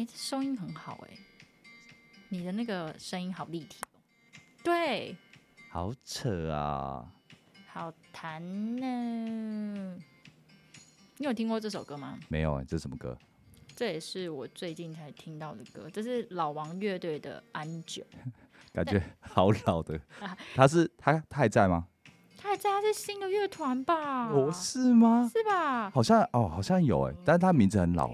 哎，这收音很好哎，你的那个声音好立体哦。对，好扯啊，好弹呢。你有听过这首歌吗？没有哎，这是什么歌？这也是我最近才听到的歌，这是老王乐队的《安久》，感觉好老的。他是他他还在吗？在，他是新的乐团吧？哦，是吗？是吧？好像哦，好像有哎，但是他名字很老。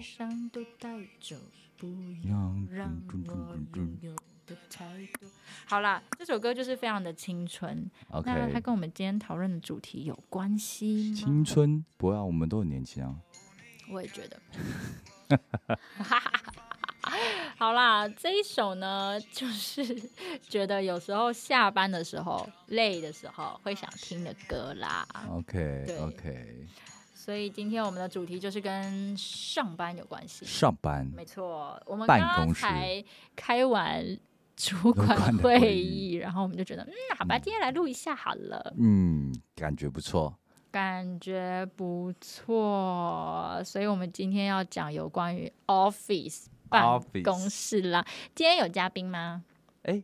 好啦，这首歌就是非常的青春。OK，那它跟我们今天讨论的主题有关系吗？青春，不要，我们都很年轻啊。我也觉得。好啦，这一首呢，就是 觉得有时候下班的时候累的时候会想听的歌啦。OK，OK。所以今天我们的主题就是跟上班有关系。上班，没错。我们刚刚才开完 主管会议，然后我们就觉得，嗯，好吧，今天来录一下好了。嗯，感觉不错。感觉不错，所以我们今天要讲有关于 office 办公室啦。今天有嘉宾吗？哎，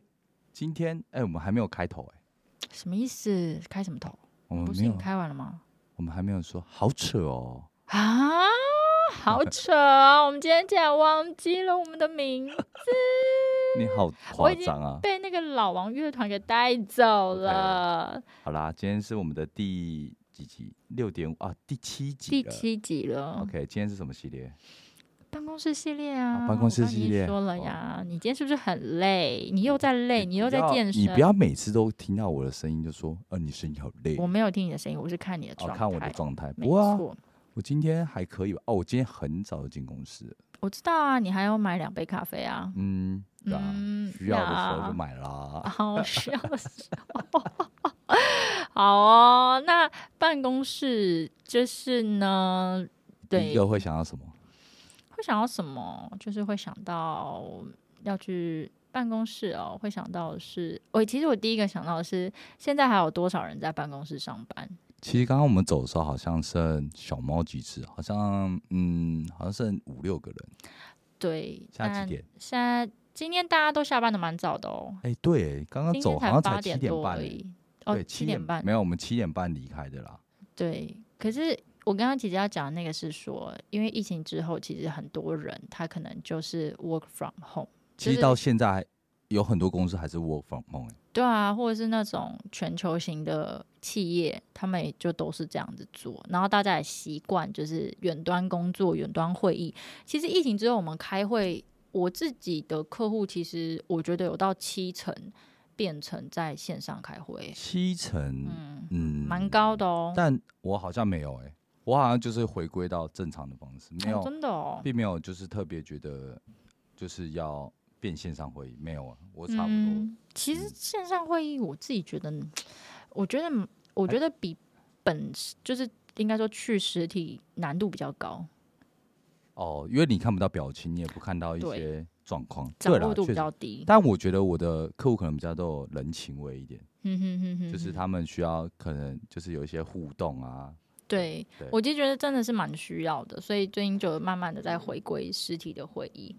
今天哎，我们还没有开头哎。什么意思？开什么头？我们不是开完了吗？我们还没有说，好扯哦！啊，好扯啊！我们今天竟然忘记了我们的名字，你好夸张啊！被那个老王乐团给带走了。好啦，今天是我们的第几集？六点五啊，第七集，第七集了。OK，今天是什么系列？办公室系列啊，办公室系列说了呀。你今天是不是很累？你又在累，你又在健身。你不要每次都听到我的声音就说，呃，你声音好累。我没有听你的声音，我是看你的状态。看我的状态。我今天还可以吧？哦，我今天很早就进公司。我知道啊，你还要买两杯咖啡啊。嗯，对啊，需要的时候就买啦。好，需要的时候。好哦，那办公室就是呢，对一个会想到什么？想到什么？就是会想到要去办公室哦。会想到的是，我其实我第一个想到的是，现在还有多少人在办公室上班？其实刚刚我们走的时候，好像剩小猫几只，好像嗯，好像剩五六个人。对，现在几点？现在今天大家都下班的蛮早的哦。哎，对，刚刚走好像才七点半而已。哦，七点半没有，我们七点半离开的啦。对，可是。我刚刚姐姐要讲的那个是说，因为疫情之后，其实很多人他可能就是 work from home。其实到现在有很多公司还是 work from home。对啊，或者是那种全球型的企业，他们也就都是这样子做。然后大家也习惯就是远端工作、远端会议。其实疫情之后，我们开会，我自己的客户其实我觉得有到七成变成在线上开会。七成，嗯嗯，蛮高的哦。但我好像没有哎。我好像就是回归到正常的方式，没有真的哦，并没有就是特别觉得就是要变线上会议，没有啊，我差不多。其实线上会议，我自己觉得，我觉得我觉得比本就是应该说去实体难度比较高。哦，因为你看不到表情，你也不看到一些状况，掌握度比较低。但我觉得我的客户可能比较都有人情味一点，嗯哼哼哼，就是他们需要可能就是有一些互动啊。对，我就觉得真的是蛮需要的，所以最近就慢慢的在回归实体的会议。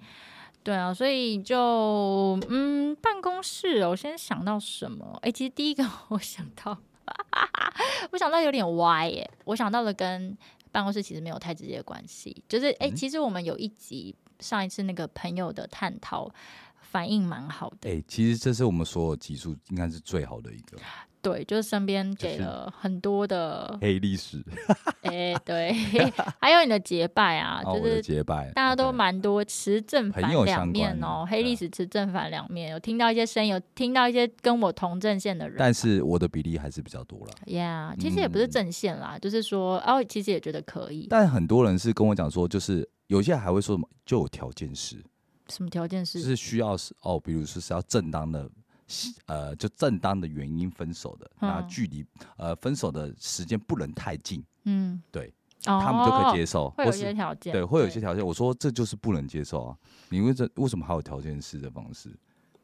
对啊，所以就嗯，办公室，我先想到什么？哎，其实第一个 我想到，我想到有点歪耶。我想到的跟办公室其实没有太直接的关系，就是哎，其实我们有一集上一次那个朋友的探讨，反应蛮好的。哎，其实这是我们所有集数应该是最好的一个。对，就是身边给了很多的黑历史，哎，对，还有你的结拜啊，就是结拜，大家都蛮多持正反两面哦，黑历史持正反两面，有听到一些声音，有听到一些跟我同阵线的人，但是我的比例还是比较多了。Yeah，其实也不是正线啦，就是说，哦，其实也觉得可以。但很多人是跟我讲说，就是有些还会说什么就有条件是，什么条件是？就是需要是哦，比如说是要正当的。呃，就正当的原因分手的，那距离呃分手的时间不能太近，嗯，对，他们就可以接受，会有一些条件，对，会有一些条件。我说这就是不能接受啊，你为这为什么还有条件式的方式？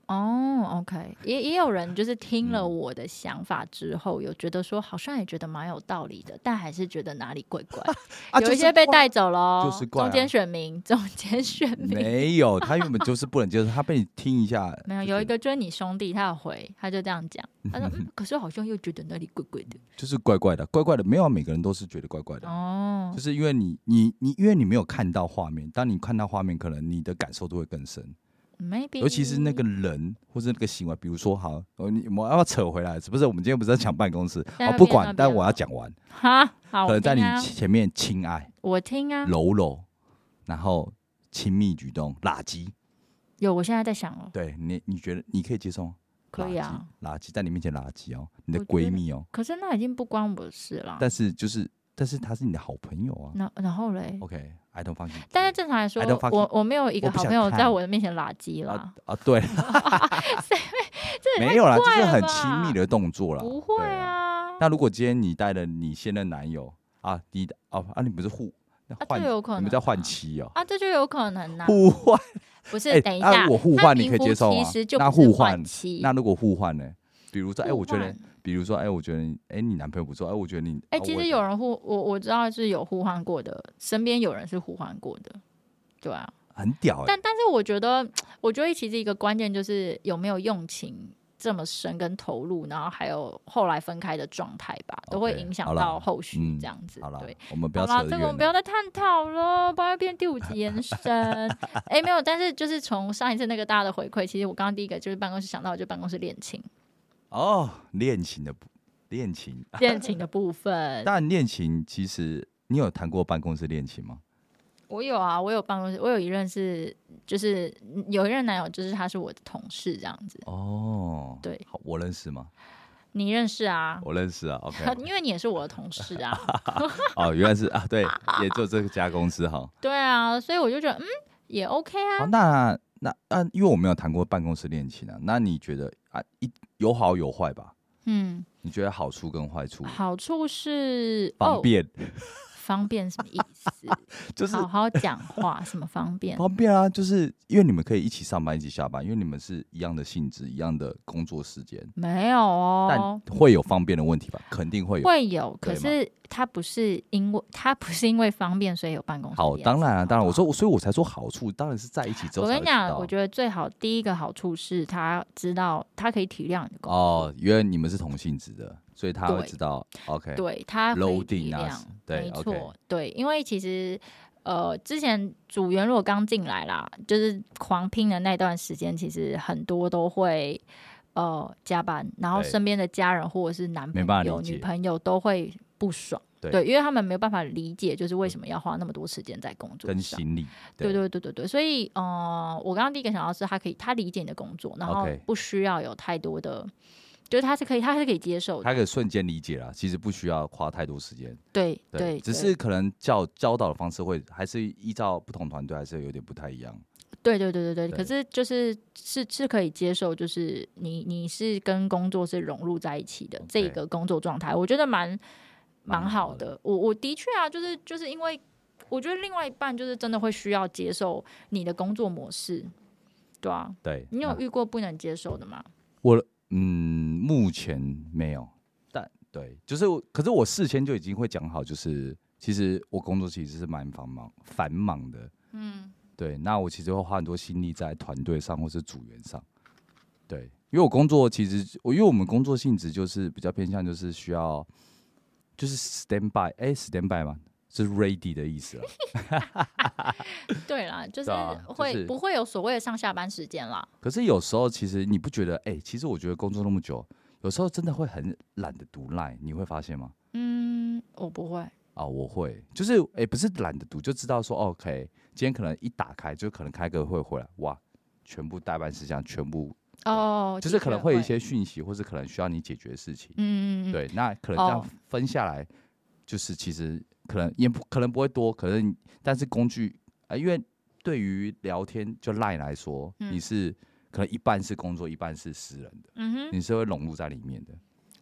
哦，OK，也也有人就是听了我的想法之后，有觉得说好像也觉得蛮有道理的，但还是觉得哪里怪怪。有一些被带走了，就是中间选民，中间选民没有，他原本就是不能接受，他被你听一下，没有，有一个就是你兄弟，他有回，他就这样讲，他说，可是好像又觉得那里怪怪的，就是怪怪的，怪怪的，没有每个人都是觉得怪怪的哦，就是因为你你你，因为你没有看到画面，当你看到画面，可能你的感受都会更深。maybe，尤其是那个人或者那个行为，比如说，好，你我要扯回来？是不是我们今天不是在讲办公室？哦，不管，但我要讲完。哈，好，可能在你前面亲爱，我听啊，柔柔，然后亲密举动，垃圾。有，我现在在想哦。对你，你觉得你可以接受吗？可以啊，垃圾在你面前垃圾哦，你的闺蜜哦。可是那已经不关我的事了。但是就是，但是他是你的好朋友啊。那然后嘞？OK。I don't fucking。但是正常来说，我我没有一个好朋友在我的面前垃圾啦。啊，对。没有啦，这是很亲密的动作啦。不会啊。那如果今天你带了你现任男友啊，你的哦啊，你不是互换？有可能。你们在换妻哦。啊，这就有可能呐。互换。不是，等一下，我互换你可以接受吗。那互换，那如果互换呢？比如说，哎，我觉得。比如说，哎，我觉得，哎，你男朋友不错，哎，我觉得你，哎，其实有人互我我知道是有互换过的，身边有人是互换过的，对啊，很屌。但但是我觉得，我觉得其实一个关键就是有没有用情这么深跟投入，然后还有后来分开的状态吧，都会影响到后续这样子。好了，对，我们不要扯这个我们不要再探讨了，不要变第五集延伸。哎，没有，但是就是从上一次那个大家的回馈，其实我刚刚第一个就是办公室想到就办公室恋情。哦，恋情的恋情，恋情的部分。但恋情其实，你有谈过办公室恋情吗？我有啊，我有办公室，我有一任是，就是有一任男友，就是他是我的同事这样子。哦，对，我认识吗？你认识啊？我认识啊。OK，因为你也是我的同事啊。哦，原来是啊，对，也就这家公司哈。对啊，所以我就觉得，嗯，也 OK 啊。那那那，因为我没有谈过办公室恋情啊，那你觉得啊一？有好有坏吧？嗯，你觉得好处跟坏处？好处是方便。方便什么意思？就是好好讲话，什么方便？方便啊，就是因为你们可以一起上班，一起下班，因为你们是一样的性质，一样的工作时间。没有哦，但会有方便的问题吧？肯定会有，会有。可是它不是因为它不是因为方便，所以有办公室。好，当然啊，当然，我说，所以我才说好处，当然是在一起之后。我跟你讲，我觉得最好第一个好处是他知道他可以体谅你的工作。哦，原来你们是同性质的。所以他会知道，OK，对他会体谅，没错，对，因为其实呃，之前组员如果刚进来啦，就是狂拼的那段时间，其实很多都会呃加班，然后身边的家人或者是男朋友、女朋友都会不爽，对，因为他们没有办法理解，就是为什么要花那么多时间在工作跟心理，对对对对对，所以呃，我刚刚第一个想到是他可以他理解你的工作，然后不需要有太多的。就是他是可以，他是可以接受的，他可以瞬间理解了，其实不需要花太多时间。对对，只是可能教教导的方式会还是依照不同团队，还是有点不太一样。对对对对对，可是就是是是可以接受，就是你你是跟工作是融入在一起的这个工作状态，我觉得蛮蛮好的。我我的确啊，就是就是因为我觉得另外一半就是真的会需要接受你的工作模式，对啊，对你有遇过不能接受的吗？我。嗯，目前没有，但对，就是，可是我事先就已经会讲好，就是其实我工作其实是蛮繁忙、繁忙的，嗯，对，那我其实会花很多心力在团队上或是组员上，对，因为我工作其实我因为我们工作性质就是比较偏向就是需要就是 stand by，哎，stand by 嘛。是 ready 的意思了，对啦，就是会不会有所谓的上下班时间啦？可是有时候其实你不觉得？哎，其实我觉得工作那么久，有时候真的会很懒得读赖，你会发现吗？嗯，我不会啊，我会，就是哎，不是懒得读，就知道说 OK，今天可能一打开就可能开个会回来，哇，全部代办事项全部哦，就是可能会有一些讯息，或是可能需要你解决的事情，嗯嗯嗯，对，那可能这样分下来，就是其实。可能也不可能不会多，可能但是工具啊，因为对于聊天就赖来说，你是可能一半是工作，一半是私人的，嗯哼，你是会融入在里面的。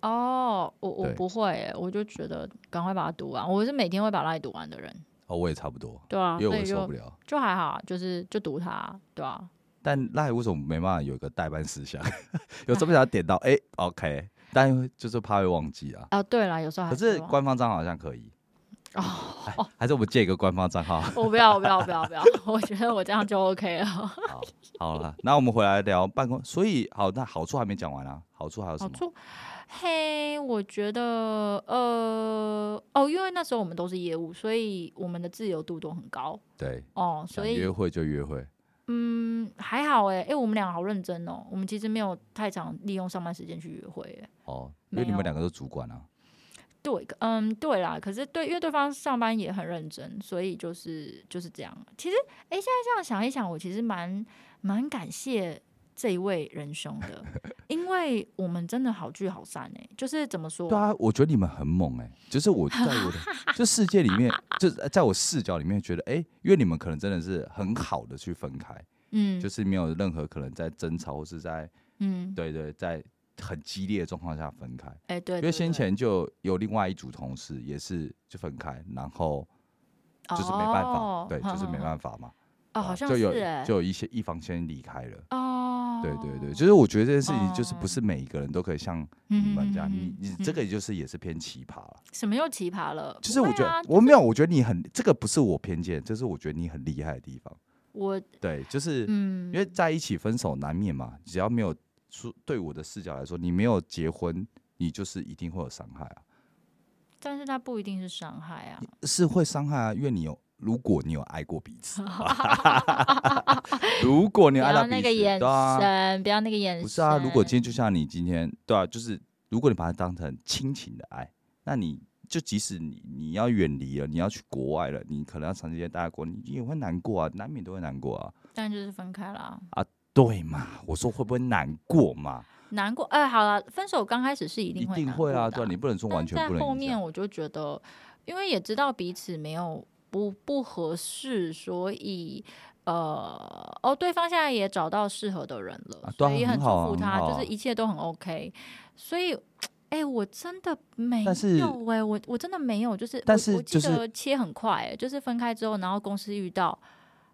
哦，我我不会，我就觉得赶快把它读完，我是每天会把赖读完的人。哦，我也差不多。对啊，因为我受不了，就还好，就是就读它，对啊。但赖为什么没办法有一个代办事项？有这么想点到哎，OK，但就是怕会忘记啊。哦，对了，有时候还可是官方账号好像可以哦，哎还是我们借一个官方账号？我不要，我不要，我不要，我不要，我觉得我这样就 OK 了。好，好了，那我们回来聊办公。所以好，那好处还没讲完啊，好处还有什么？好处，嘿，我觉得，呃，哦，因为那时候我们都是业务，所以我们的自由度都很高对，哦，所以想约会就约会。嗯，还好哎，哎，我们俩好认真哦，我们其实没有太常利用上班时间去约会哎。哦，因为你们两个都主管啊。对，嗯，对啦，可是对，因为对方上班也很认真，所以就是就是这样。其实，哎，现在这样想一想，我其实蛮蛮感谢这一位仁兄的，因为我们真的好聚好散哎，就是怎么说？对啊，我觉得你们很猛哎、就是我在我的就世界里面，就是在我视角里面觉得，哎、因为你们可能真的是很好的去分开，嗯，就是没有任何可能在争吵或是在嗯，对对在很激烈的状况下分开。哎，对，因为先前就有另外一组同事也是就分开，然后就是没办法，哦对，就是没办法嘛。哦，啊好像就有哎，就有一些一方先离开了。哦，对对对，就是我觉得这件事情就是哦不是每一个人都可以像你们这样，你你这个就是也是偏奇葩了。什么又奇葩了？就是我觉得、我没有，我觉得你很这个不是我偏见，这是我觉得你很厉害的地方。我对，就是、嗯，因为在一起分手难免嘛，只要没有说对我的视角来说，你没有结婚，你就是一定会有伤害啊，但是他不一定是伤害啊。是会伤害啊，因为你有如果你有爱过彼此，如果你爱到彼此，那个眼神，不要那个眼神。不是啊，如果今天就像你今天，对啊，就是如果你把它当成亲情的爱，那你就即使你你要远离了，你要去国外了，你可能要长时间待在国，你也会难过啊，难免都会难过啊，但就是分开了，对嘛？我说会不会难过嘛？难过。哎，好了，分手刚开始是一一定会难定会啊，对啊，你不能说完全不能影响。面我就觉得，因为也知道彼此没有不不合适，所以呃，哦，对方现在也找到适合的人了，所以也很祝福他，啊就是一切都很 OK。所以，哎、我真的没有哎、我我真的没有，就是但我我记得切很快、哎，就是分开之后，然后公司遇到，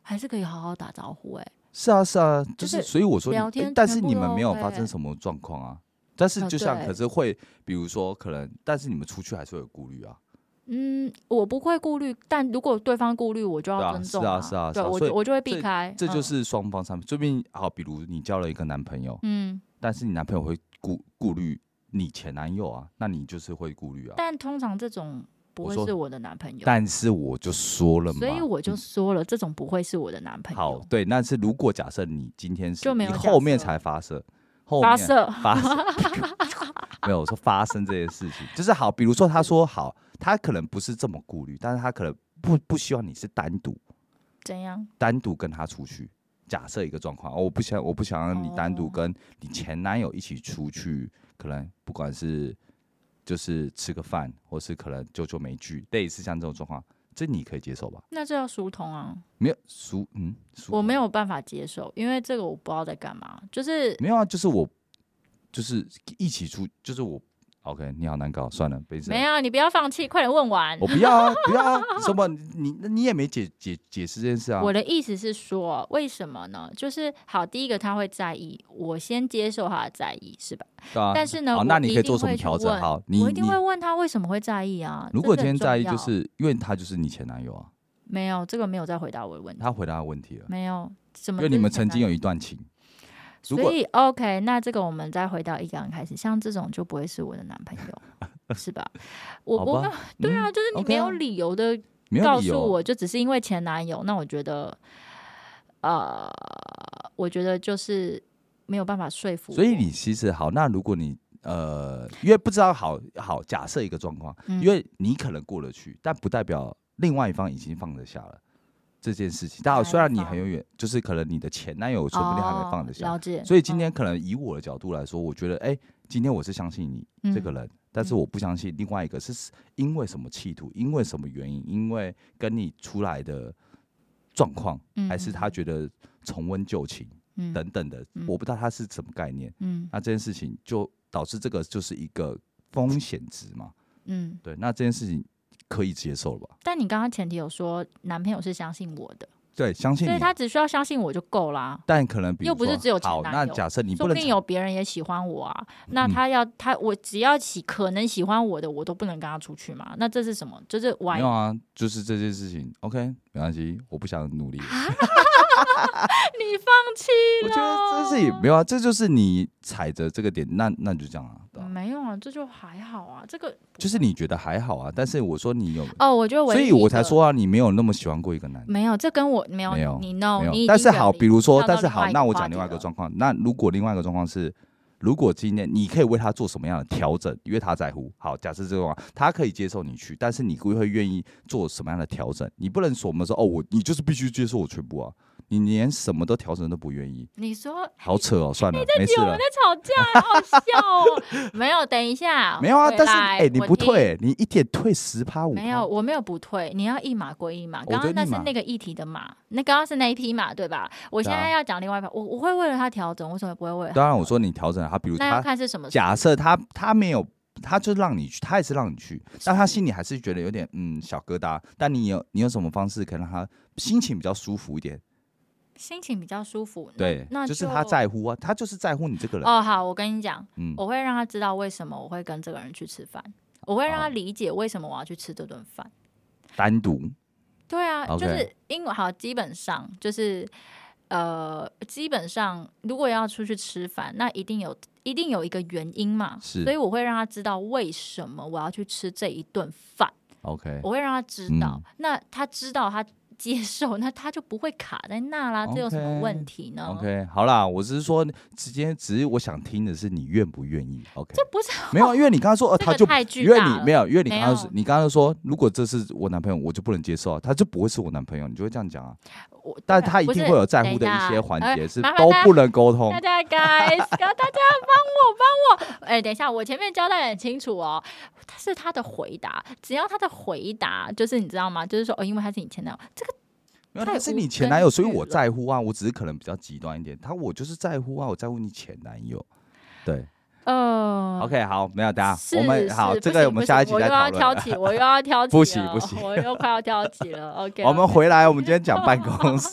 还是可以好好打招呼、哎，是啊，是啊，就就是是所以我说你，聊天诶但是你们没有发生什么状况啊。但是哦就像，可是会，比如说可能，但是你们出去还是会有顾虑啊。嗯，我不会顾虑，但如果对方顾虑，我就要尊重是啊是啊对我就我就会避开，嗯这就是双方上面，说不定好，比如你交了一个男朋友，嗯。但是你男朋友会顾顾虑你前男友啊，那你就是会顾虑啊。但通常这种不会是我的男朋友，但是我就说了嘛，所以我就嗯说了，这种不会是我的男朋友。，好对。但是如果假设你今天是你就没有假后面设才发射，后面发射，发 射没有我说发生这件事情，就是好，比如说他说好，他可能不是这么顾虑，但是他可能不不希望你是单独怎样？单独跟他出去。假设一个状况，哦我不想我不想让你单独哦跟你前男友一起出去，可能不管是就是吃个饭，或是可能久久没聚，类似像这种状况，这你可以接受吧？那这要疏通啊！没有疏嗯，疏我没有办法接受，因为这个我不知道在干嘛，就是没有啊，就是我就是一起出，就是我 OK，你好难搞，算了，没事。没有，你不要放弃，快点问完我。不要啊，不要啊！什么？你你也没解解解释这件事啊？我的意思是说，为什么呢？就是好，第一个他会在意，我先接受他的在意，是吧？对啊。但是呢，好，那你可以做什么调整？好，你你我一定会问他为什么会在意啊？如果今天在意，就是因为他就是你前男友啊，没有这个没有再回答我的问题，他回答问题了，没有什么，因为你们曾经有一段情，所以 OK，那这个我们再回到一刚开始，像这种就不会是我的男朋友，是吧？我好吧我没有对啊，嗯就是你没有啊理由的告诉我，就只是因为前男友，那我觉得，呃，我觉得就是没有办法说服。所以你其实好，那如果你呃，因为不知道好好假设一个状况，嗯因为你可能过得去，但不代表另外一方已经放得下了这件事情。但好哪一虽然你很有远，就是可能你的前男友说不定还没放得下，哦了解。所以今天嗯可能以我的角度来说，我觉得，哎、今天我是相信你这个嗯人，但是我不相信另外一个是因为什么企图，因为什么原因，因为跟你出来的状况，嗯还是他觉得重温旧情嗯等等的，嗯我不知道他是什么概念。嗯那这件事情就导致这个就是一个风险值嘛。嗯，对，那这件事情可以接受了吧？但你刚刚前提有说男朋友是相信我的，对，相信。所以他只需要相信我就够啦。但可能比如又不是只有前好，男友那假设你说不定不能有别人也喜欢我啊，那嗯他要他我只要喜可能喜欢我的，我都不能跟他出去嘛？那这是什么？就是玩没有啊，就是这件事情，OK，没关系，我不想努力。你放弃我觉得这是也没有啊，这就是你踩着这个点，那那就这样啊，没有啊，这就还好啊，这个就是你觉得还好啊，但是我说你有，哦，我觉得唯所以我才说啊，你没有那么喜欢过一个男的。没有，这跟我没有没有你 no，没你已有，但是好，离比如说，跳到但是好，那我讲另外一话题了个状况。那如果另外一个状况是，如果今天你可以为他做什么样的调整，因为他在乎。好，假设这种他可以接受你去，但是你会会愿意做什么样的调整？你不能说我们说哦，我你就是必须接受我全部啊，你连什么都调整都不愿意，你说好扯哦，算了，没事了我们在。吵架，好笑哦。没有，等一下，没有啊，但是哎、你不退、你一点退十趴五，没有，，我没有不退，你要一码归一码。刚刚那是那个议题的码，那刚刚是那一匹马，对吧？我现在要讲另外一匹，我我会为了他调整，为什么不会为了？当然我说你调整他，比如他看是什么。假设他他没有，他就让你去，他也是让你去，但他心里还是觉得有点嗯小疙瘩。但你有你有什么方式可以让他心情比较舒服一点？心情比较舒服，对，那就是他在乎啊，他就是在乎你这个人。哦，好，我跟你讲，嗯，我会让他知道为什么我会跟这个人去吃饭，我会让他哦。理解为什么我要去吃这顿饭。单独？对啊就是因为好，基本上就是呃，基本上如果要出去吃饭，那一定有一定有一个原因嘛，是。所以我会让他知道为什么我要去吃这一顿饭，OK，我会让他知道。嗯。那他知道他接受，那他就不会卡在那啦，这有什么问题呢 OK，好啦，我只是说，直接只是我想听的是你愿不愿意？OK，这不是 没有，因为你刚刚说，呃，他就因为你没有，因为你刚刚是你刚刚说，如果这是我男朋友，我就不能接受啊，他就不会是我男朋友，你就会这样讲啊。我，但他一定会有在乎的一些环呃节是都不能沟通大。家 guys，大家帮我帮我。哎、等一下，我前面交代得很清楚哦，他是他的回答，只要他的回答就是你知道吗？就是说哦，因为他是你前男友，这个太没有他是你前男友，所以我在乎啊，我只是可能比较极端一点。他我就是在乎啊，我在乎你前男友。对呃，OK，好，没有，等下我们好，是这个我们下一集再讨要挑起，我又要挑 起不行不行我又快要挑起了。OK，我们回来，我们今天讲办公室，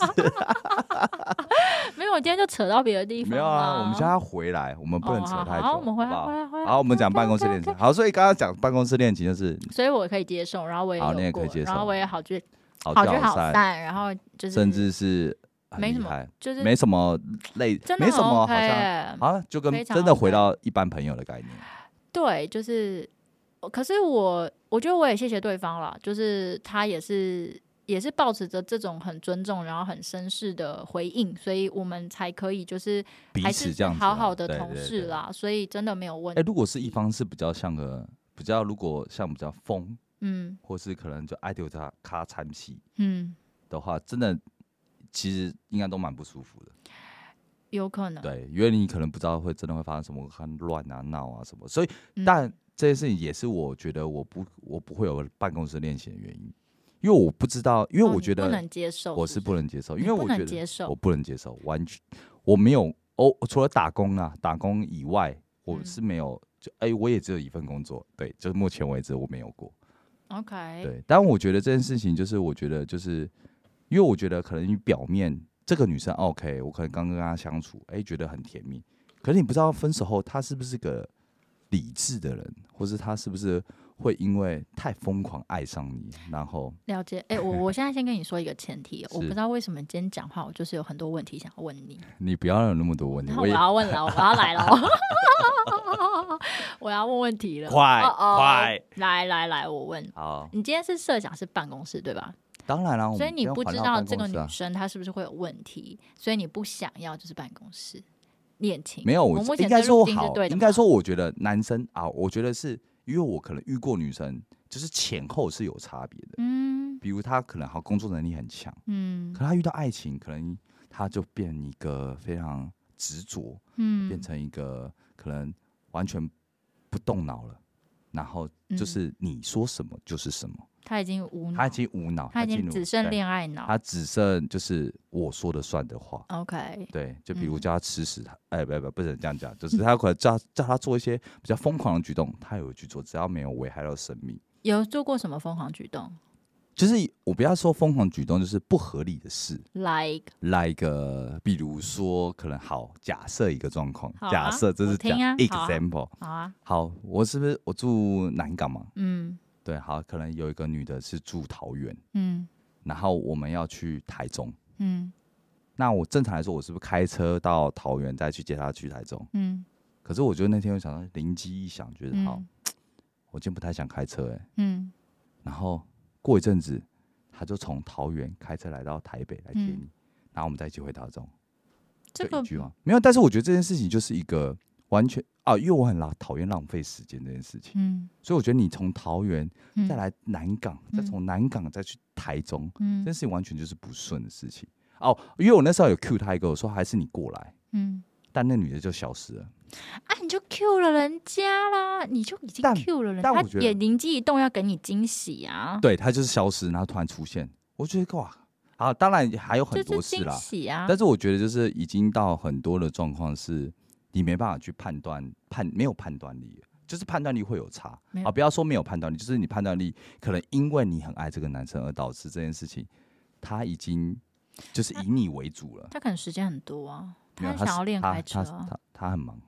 没有，我今天就扯到别的地方没有啊，我们现在要回来，我们不能哦扯太久。我们回来，回来，回来。好，我们讲办公室恋情。好，所以刚刚讲办公室恋情就是所以我可以接受，然后我也好你也可以接受然后我也好聚好好聚好散，然后就是甚至是没什么就是没什么累，真的没什么好像耶啊，就跟真的回到一般朋友的概念。对，就是，可是我我觉得我也谢谢对方了，就是他也是也是保持着这种很尊重，然后很绅士的回应，所以我们才可以就是彼还是此这样好好的同事啦，所以真的没有问哎、题。如果是一方是比较像个比较，如果像比较疯，嗯或是可能就爱丢他咔参戏嗯，的话，真的其实应该都蛮不舒服的。有可能。对，因为你可能不知道会真的会发生什么，很乱啊、闹啊什么。所以，嗯但这件事情也是我觉得我不我不会有办公室恋情的原因，因为我不知道，因为我觉得不能接受，我是是不能接受，因为我觉得我不能接受，完全我没有哦，除了打工啊，打工以外，我嗯是没有就哎、我也只有一份工作，对，就是目前为止我没有过。OK，对，但我觉得这件事情就是，我觉得就是，因为我觉得可能你表面这个女生 OK，我可能刚跟她相处，哎、觉得很甜蜜，可是你不知道分手后她是不是个理智的人，或是她是不是会因为太疯狂爱上你，然后了解。哎、我我现在先跟你说一个前提，我不知道为什么今天讲话，我就是有很多问题想要问你。你不要有那么多问题，我要问了，我要来了，我要问问题了，快快来来来，我问好，你，今天是设想是办公室对吧？当然了，我所以你不知道这个女生她是不是会有问题，所以你不想要就是办公室恋情。没有，我目前我应该说好，应该说，我觉得男生啊，我觉得是因为我可能遇过女生，就是前后是有差别的。嗯。比如她可能好工作能力很强，嗯。可她遇到爱情，可能她就变一个非常执着，嗯，变成一个可能完全不动脑了，然后嗯。就是你说什么就是什么，他已经无脑，他已经无脑，他已经只剩对恋爱脑。他只剩就是我说的算的话。OK，对，就比如嗯叫他吃屎，他哎不不不能这样讲，就是他可能叫叫他做一些比较疯狂的举动，他有去做，只要没有危害到生命，有做过什么疯狂举动？就是我不要说疯狂举动，就是不合理的事。like like 呃比如说可能好，假设一个状况，啊假设这是我讲 example，好啊，好，我是不是我住南港嘛？嗯对，好，可能有一个女的是住桃园，嗯。然后我们要去台中。嗯。那我正常来说，我是不是开车到桃园再去接她去台中？嗯。可是我觉得那天我想到灵机一想，觉得好，嗯我今天不太想开车哎、嗯。然后过一阵子，他就从桃园开车来到台北来接你，然后我们再一起回台中。嗯这个就一句话。没有，但是我觉得这件事情就是一个完全啊，因为我很浪讨厌浪费时间这件事情，嗯。所以我觉得你从桃园嗯。再来南港，再嗯。从南港再去台中，这嗯件事情完全就是不顺的事情。哦，因为我那时候有 Q 他一个，我说还是你过来，嗯。但那女的就消失了。啊，你就 Q 了人家啦，你就已经但 Q 了人，他但我觉得也灵机一动要给你惊喜啊，对，他就是消失，然后突然出现，我觉得哇，好，当然还有很多事啦，喜啊，但是我觉得就是已经到很多的状况是，你没办法去判断判没有判断力，就是判断力会有差有啊。不要说没有判断力，就是你判断力可能因为你很爱这个男生而导致这件事情，他已经就是以你为主了。他可能时间很多啊，他想要练开车啊，他他他很忙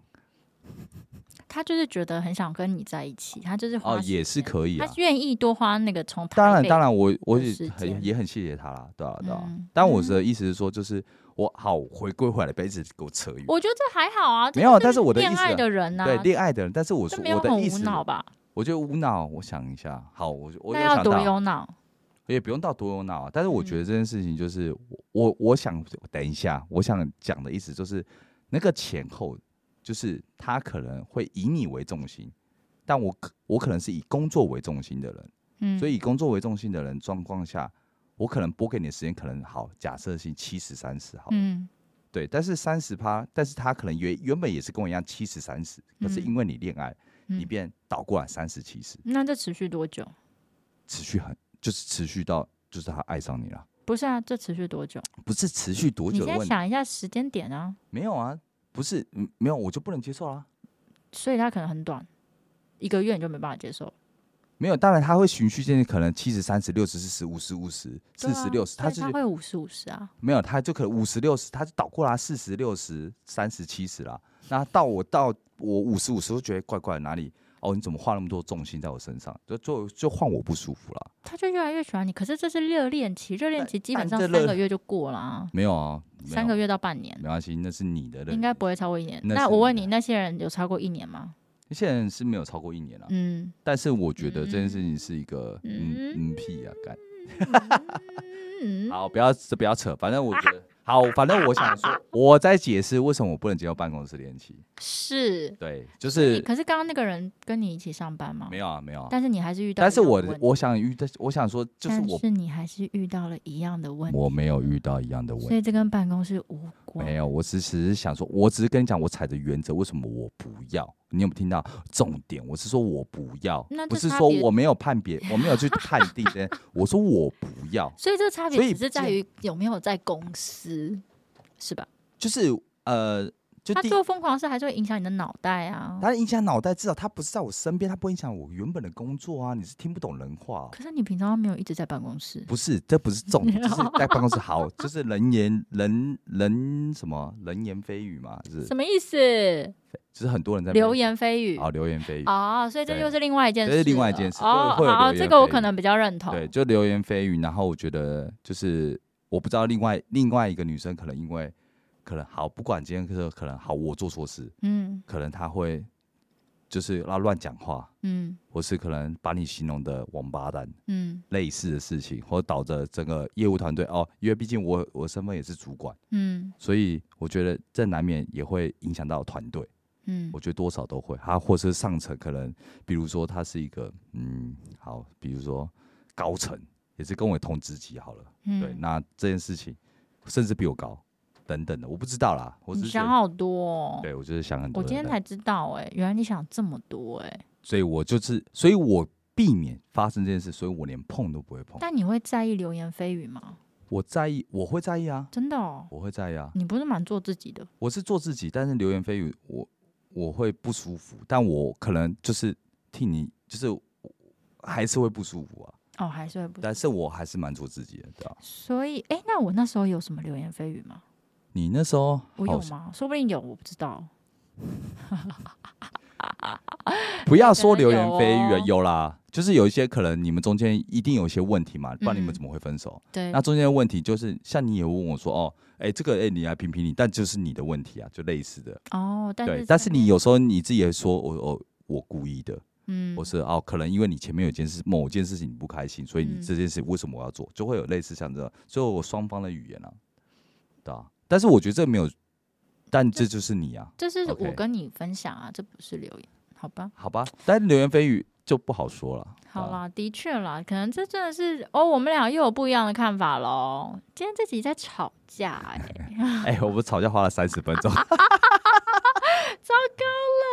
他就是觉得很想跟你在一起，他就是花哦，也是可以啊他。愿意多花那个从当然，当然我，我也很也很谢谢他啦，对啊，对啊。嗯但我的意思是说，就是我好回归回来，不要一直给我扯远。我觉得这还好啊，这没有但是我的意思恋爱的人呐、对恋爱的人，但是我说我的意思，脑吧？我觉得无脑。我想一下，好，我我那要多有想到？也不用到多有脑啊。但是我觉嗯得这件事情就是我我我想等一下，我想讲的意思就是那个前后，就是他可能会以你为重心，但我可我可能是以工作为重心的人。嗯，所以以工作为重心的人状况下，我可能拨给你的时间可能好，假设性七十三十好，嗯对，但是三十趴，但是他可能原原本也是跟我一样七十三十，可是嗯因为你恋爱，你嗯，变倒过来三十七十，那这持续多久？持续很就是持续到就是他爱上你了，不是啊，这持续多久？不是持续多久的问题，先想一下时间点啊，没有啊，不是嗯没有我就不能接受啦。所以他可能很短，一个月你就没办法接受。没有，当然他会循序渐进，可能七十、三十、六十、四十、五十、五十、四十、六十，他所以是他会五十五十啊。没有，他就可能五十六十，他就倒过来四十六十、三十七十啦。那到我到我五十五十，我就觉得怪怪的，哪里？哦，你怎么花那么多重心在我身上？就就就换我不舒服了。他就越来越喜欢你，可是这是热恋期，热恋期基本上三个月就过了啊，没有啊，有三个月到半年，没关系，那是你的认。应该不会超过一年。那我问你，那些人有超过一年吗？那些人是没有超过一年了，嗯，但是我觉得这件事情是一个嗯嗯嗯屁啊，干。嗯，好，不要不要扯，反正我觉得好，反正我想说，我在解释为什么我不能接受办公室恋情。是。对，就是可是刚刚那个人跟你一起上班吗？没有啊，没有啊。但是你还是遇到，但是我的我想遇的，我想说，就是我但是你还是遇到了一样的问题，我没有遇到一样的问题，所以这跟办公室无关。没有，我只只是想说，我只是跟你讲，我踩的原则，为什么我不要？你有没有听到重点？我是说我不要那，不是说我没有判别，我没有去判定的，我说我不要，所以这个差别只是在于有没有在公司，是吧？就是呃，就，他做疯狂的事还是会影响你的脑袋啊。他影响脑袋，至少他不是在我身边，他不会影响我原本的工作啊。你是听不懂人话哦、可是你平常没有一直在办公室，不是，这不是重点，就是在办公室好，就是人言人人什么人言蜚语嘛，是什么意思？就是很多人在流言蜚语啊，流言蜚语。哦，所以这对又是另外一件事了，这是另外一件事哦。会好，这个我可能比较认同。对，就流言蜚语。然后我觉得就是我不知道另外另外一个女生可能因为可能好，不管今天是可能好，我做错事，嗯。可能他会就是要乱讲话，嗯。或是可能把你形容的王八蛋，嗯。类似的事情，或导致整个业务团队哦，因为毕竟我我身份也是主管，嗯。所以我觉得这难免也会影响到团队。嗯。我觉得多少都会，他或是上层可能，比如说他是一个嗯好，比如说高层也是跟我同职级好了，嗯，对，那这件事情甚至比我高等等的，我不知道啦，我只你是想好多哦。对我就是想很多，我今天才知道，哎，原来你想这么多，哎，所以我就是，所以我避免发生这件事，所以我连碰都不会碰。但你会在意流言蜚语吗？我在意，我会在意啊，真的哦，我会在意啊，你不是蛮做自己的，我是做自己，但是流言蜚语我我会不舒服，但我可能就是替你，就是还是会不舒服啊。哦，还是会不。但是我还是蛮做自己的，对吧？所以，哎，那我那时候有什么流言蜚语吗？你那时候我有吗？说不定有，我不知道。不要说流言蜚语啊，有啦，就是有一些可能你们中间一定有一些问题嘛，不然你们怎么会分手？对，那中间的问题就是像你也问我说，哦，哎，这个哎，你来评评理，但就是你的问题啊，就类似的。哦，对，但是你有时候你自己也说，我我我故意的，嗯，我是哦，可能因为你前面有件事，某件事情你不开心，所以你这件事为什么我要做，就会有类似像这，所以我双方的语言啊，对啊，但是我觉得这没有。但这就是你啊！这是我跟你分享啊，这不是留言，好吧？好吧，但流言蜚语就不好说了。好啦，的确啦，可能这真的是哦，我们俩又有不一样的看法喽。今天这集在吵架，哎哎，我们吵架花了三十分钟 糟糕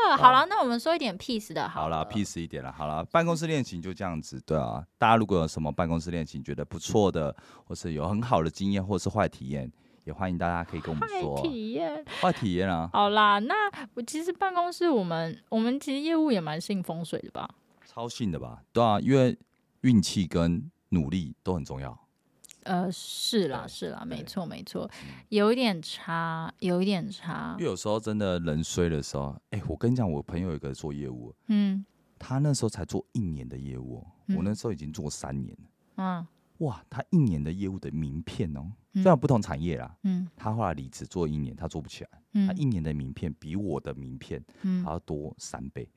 了。好了，那我们说一点 peace 的，好了，peace 一点了。好了，办公室恋情就这样子，对啊。大家如果有什么办公室恋情觉得不错的，或是有很好的经验，或是坏体验。也欢迎大家可以跟我们说体验，快体验啊！好啦，那我其实办公室我们我们其实业务也蛮信风水的吧？超信的吧？对啊，因为运气跟努力都很重要。呃，是啦，是啦，没错，没错，有一点差，有一点差。因为有时候真的人衰的时候，哎，我跟你讲，我朋友有个做业务，嗯，他那时候才做一年的业务，我那时候已经做三年了，嗯。哇，他一年的业务的名片哦，虽然不同产业啦，嗯，他后来离职做一年，他做不起来，嗯，他一年的名片比我的名片还要多三倍，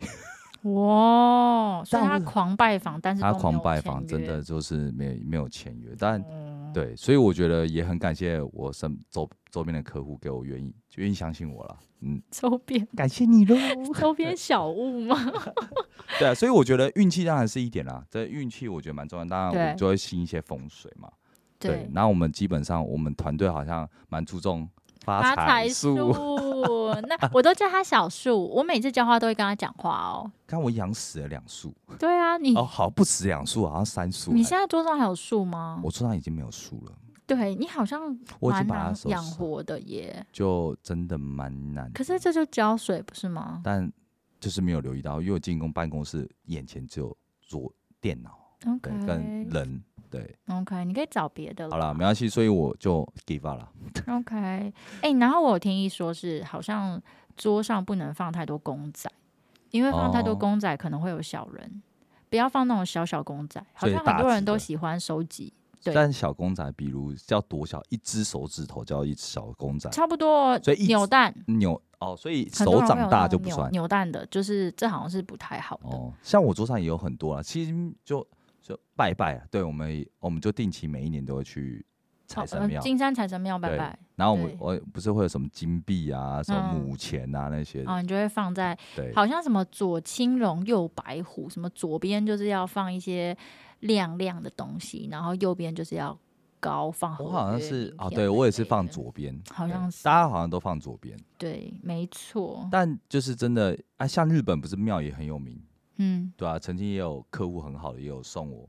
哇！所以他狂拜访，但是他狂拜访真的就是没没有签约，但对，所以我觉得也很感谢我身周周边的客户给我愿意愿意相信我了，嗯，周边感谢你喽，周边小物吗？对啊，所以我觉得运气当然是一点啦。这运气我觉得蛮重要，当然我们就会信一些风水嘛。对，然后我们基本上我们团队好像蛮注重发财树，那我都叫他小树。我每次浇花都会跟他讲话哦。看我养死了两树。对啊，你哦好不止两树，好像三树。你现在桌上还有树吗？我桌上已经没有树了。对你好像我已经把它养活的耶，就真的蛮难。可是这就浇水不是吗？但就是没有留意到，因为我进攻办公室，眼前只有桌、电脑跟人，对，OK，你可以找别的。好了，没关系，所以我就 give up 了。OK，哎，然后我有听一说是，好像桌上不能放太多公仔，因为放太多公仔可能会有小人，不要放那种小小公仔，好像很多人都喜欢收集。但小公仔，比如叫多小，一只手指头叫一小公仔，差不多。所以扭蛋扭哦，所以手长大就不算扭蛋的，就是这好像是不太好的。哦，像我桌上也有很多啊，其实就就拜拜啊，对，我们我们就定期每一年都会去财神庙，金山财神庙拜拜。然后我我不是会有什么金币啊，什么母钱啊那些，啊，你就会放在，对，好像什么左青龙右白虎，什么左边就是要放一些。亮亮的东西，然后右边就是要高放。我好像是啊，对我也是放左边，好像是大家好像都放左边。对，没错。但就是真的啊，像日本不是庙也很有名，嗯，对啊，曾经也有客户很好的，也有送我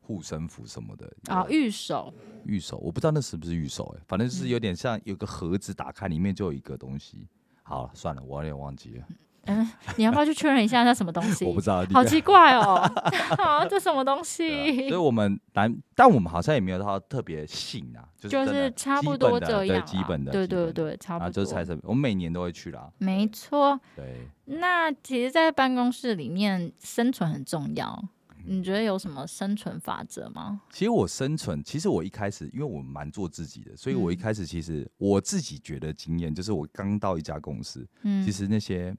护身符什么的啊，玉手，玉手，我不知道那是不是玉手哎，反正就是有点像有个盒子打开，里面就有一个东西。好了，算了，我有点忘记了。嗯，你要不要去确认一下那什么东西？我不知道，好奇怪哦，好，这什么东西？所以我们男，但我们好像也没有到特别信啊，就是差不多这样，对，基本的，对对对，差不多。就是财神，我们每年都会去啦。没错。对。那其实，在办公室里面生存很重要。你觉得有什么生存法则吗？其实我生存，其实我一开始，因为我蛮做自己的，所以我一开始其实我自己觉得经验，就是我刚到一家公司，嗯，其实那些。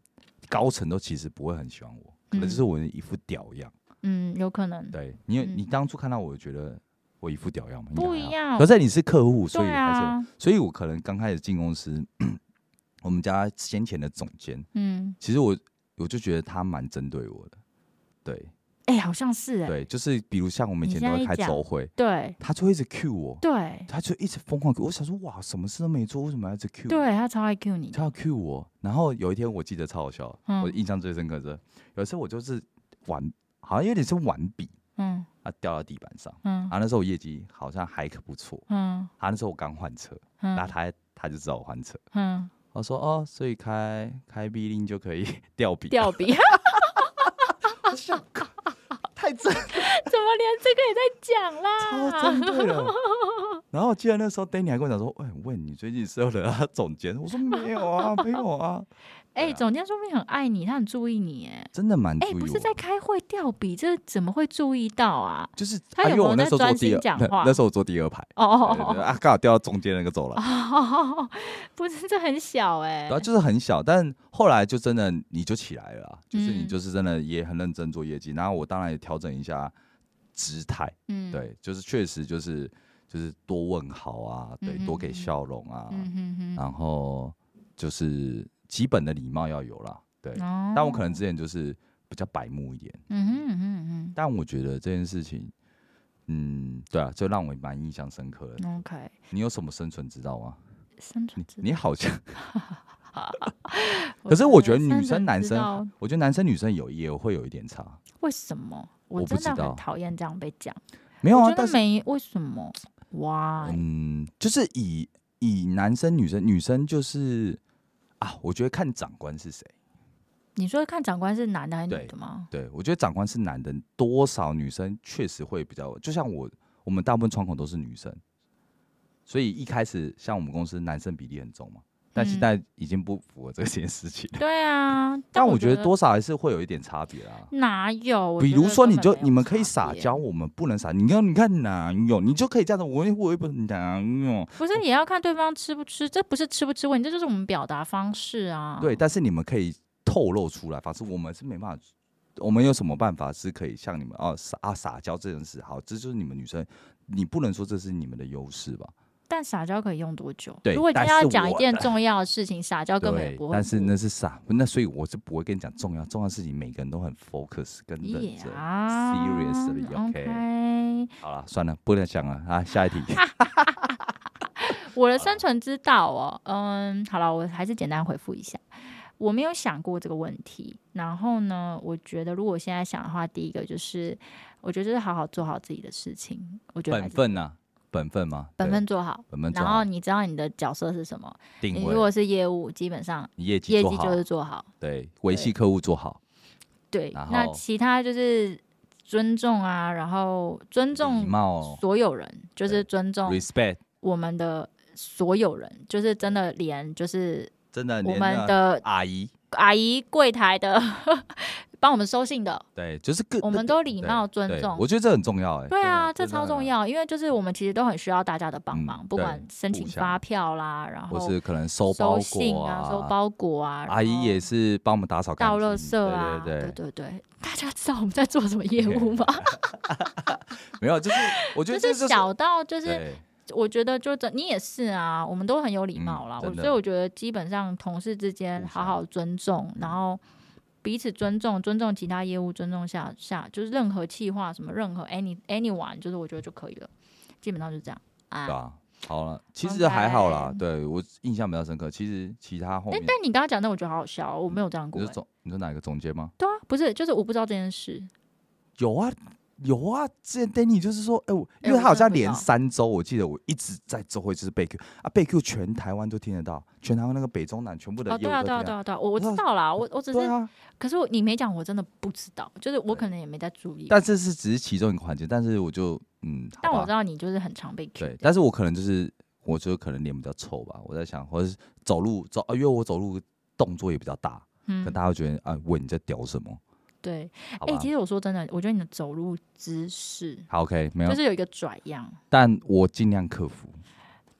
高层都其实不会很喜欢我，可能就是我一副屌样。嗯，有可能。对你，你当初看到我，觉得我一副屌样吗？不一样。可是你是客户，所以还是，所以我可能刚开始进公司，我们家先前的总监，嗯，其实我我就觉得他蛮针对我的，对。哎，好像是哎，对，就是比如像我们以前都会开周会，对，他就一直 Q 我，对，他就一直疯狂 Q 我，想说哇，什么事都没做，为什么要一直 Q？对他超爱 Q 你，他要 Q 我。然后有一天我记得超好笑，我印象最深刻是，有一次我就是玩，好像有点是玩笔，嗯，啊掉到地板上，嗯，啊那时候我业绩好像还可不错，嗯，啊那时候我刚换车，嗯，那他他就知道我换车，嗯，我说哦，所以开开 B 令就可以 掉笔，掉笔。太真，怎么么连这个也在讲啦？超针对的。然后我记得那时候 Danny 还跟我讲说：“喂，问你最近是有惹他总监？”我说：“没有啊，没有啊。”哎，总监说明很爱你，他很注意你，哎，真的蛮。哎，不是在开会掉笔，这怎么会注意到啊？就是他有没有在专心讲话？那时候我坐第二排，哦哦哦啊，刚好掉到中间那个走了。不是，这很小哎。对，就是很小，但后来就真的你就起来了，就是你就是真的也很认真做业绩。然后我当然也调整一下姿态，嗯，对，就是确实就是就是多问好啊，对，多给笑容啊，然后就是基本的礼貌要有啦。对，但我可能之前就是比较白目一点，嗯哼嗯哼但我觉得这件事情，嗯，对啊，就让我蛮印象深刻的。OK，你有什么生存之道吗？生存之道你好像，可是我觉得女生男生，我觉得男生女生有也会有一点差。为什么？我真的很讨厌这样被讲。没有啊，但是没为什么？哇，嗯，就是以以男生女生女生就是啊，我觉得看长官是谁。你说看长官是男的还是女的吗？对，我觉得长官是男的，多少女生确实会比较，就像我，我们大部分窗口都是女生，所以一开始像我们公司男生比例很重嘛，但现在已经不符合这件事情。对啊，但我觉得多少还是会有一点差别啊。哪有？比如说，你就你们可以撒娇，我们不能撒。你看，你看哪有？你就可以这样子，我我也不哪有？不是，也要看对方吃不吃，这不是吃不吃问题，这就是我们表达方式啊。对，但是你们可以。透露出来，反正我们是没办法，我们有什么办法是可以像你们哦撒啊撒娇这件事？好，这就是你们女生，你不能说这是你们的优势吧？但撒娇可以用多久？对，如果今天要讲一件重要的事情，撒娇根本不会。但是那是撒，那所以我是不会跟你讲重要重要事情，每个人都很 focus 跟认真，serious OK。好了，算了，不能讲了啊，下一题。我的生存之道哦，嗯，好了，我还是简单回复一下。我没有想过这个问题，然后呢，我觉得如果现在想的话，第一个就是，我觉得就是好好做好自己的事情。我觉得本分呢，本分吗？本分做好，本分。然后你知道你的角色是什么？你如果是业务，基本上业绩业绩就是做好，对，维系客户做好。对，那其他就是尊重啊，然后尊重所有人，就是尊重 respect 我们的所有人，就是真的连就是。真的，我们的阿姨、阿姨柜台的 帮我们收信的，对，就是各我们都礼貌尊重，我觉得这很重要哎。对啊，这超重要，因为就是我们其实都很需要大家的帮忙，不管申请发票啦，然后或是可能收收信啊、收包裹啊，阿姨也是帮我们打扫、倒垃圾啊，对对对对。大家知道我们在做什么业务吗？没有，就是 我觉得就是小到就是。我觉得就这，你也是啊，我们都很有礼貌啦。所以我觉得基本上同事之间好好尊重，然后彼此尊重，尊重其他业务，尊重下下，就是任何企划什么，任何 any anyone，就是我觉得就可以了。基本上就是这样啊。好了，其实还好啦。对我印象比较深刻，其实其他后面，但你刚刚讲那我觉得好好笑，我没有这样过。你说总你说哪一个总结吗？对啊，不是，就是我不知道这件事。有啊。有啊，之前 Danny 就是说，哎，我因为他好像连三周，我记得我一直在周会就是被 Q 啊，被 Q 全台湾都听得到，全台湾那个北中南全部的。哦，对啊，对啊，对啊，对啊，我我知道啦，我我只是，可是你没讲，我真的不知道，就是我可能也没在注意。但这是只是其中一个环节，但是我就嗯，但我知道你就是很常被 Q。对，但是我可能就是，我觉得可能脸比较臭吧，我在想，或者是走路走，因为我走路动作也比较大，嗯，大家会觉得啊，问你在屌什么？对，哎，其实我说真的，我觉得你的走路姿势好 OK，没有，就是有一个拽样，但我尽量克服。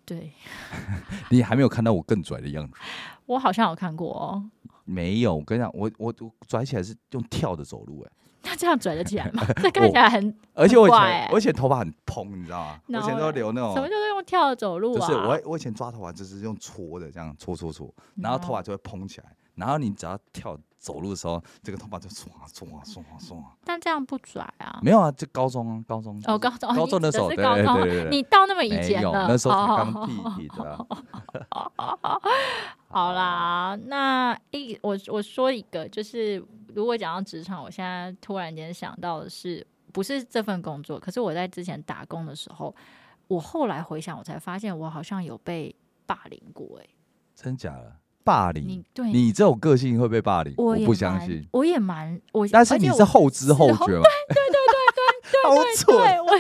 对，你还没有看到我更拽的样子。我好像有看过哦。没有，我跟你讲，我我我拽起来是用跳的走路，哎，那这样拽得起来吗？这看起来很，而且我以前我以前头发很蓬，你知道吗？我以前都留那种，什么叫做用跳的走路啊？不是，我我以前抓头发就是用搓的，这样搓搓搓，然后头发就会蓬起来。然后你只要跳走路的时候，这个头发就唰唰唰唰。但这样不拽啊？没有啊，就高中啊，高中哦，高中高中的时候，对对对，你到那么以前了，那时候刚毕业的。好啦，那一我我说一个，就是如果讲到职场，我现在突然间想到的是，不是这份工作，可是我在之前打工的时候，我后来回想，我才发现我好像有被霸凌过，哎，真假的？霸凌你，对你这种个性会被霸凌，我不相信。我也蛮我，但是你是后知后觉吗？对对对对对，好蠢，对我，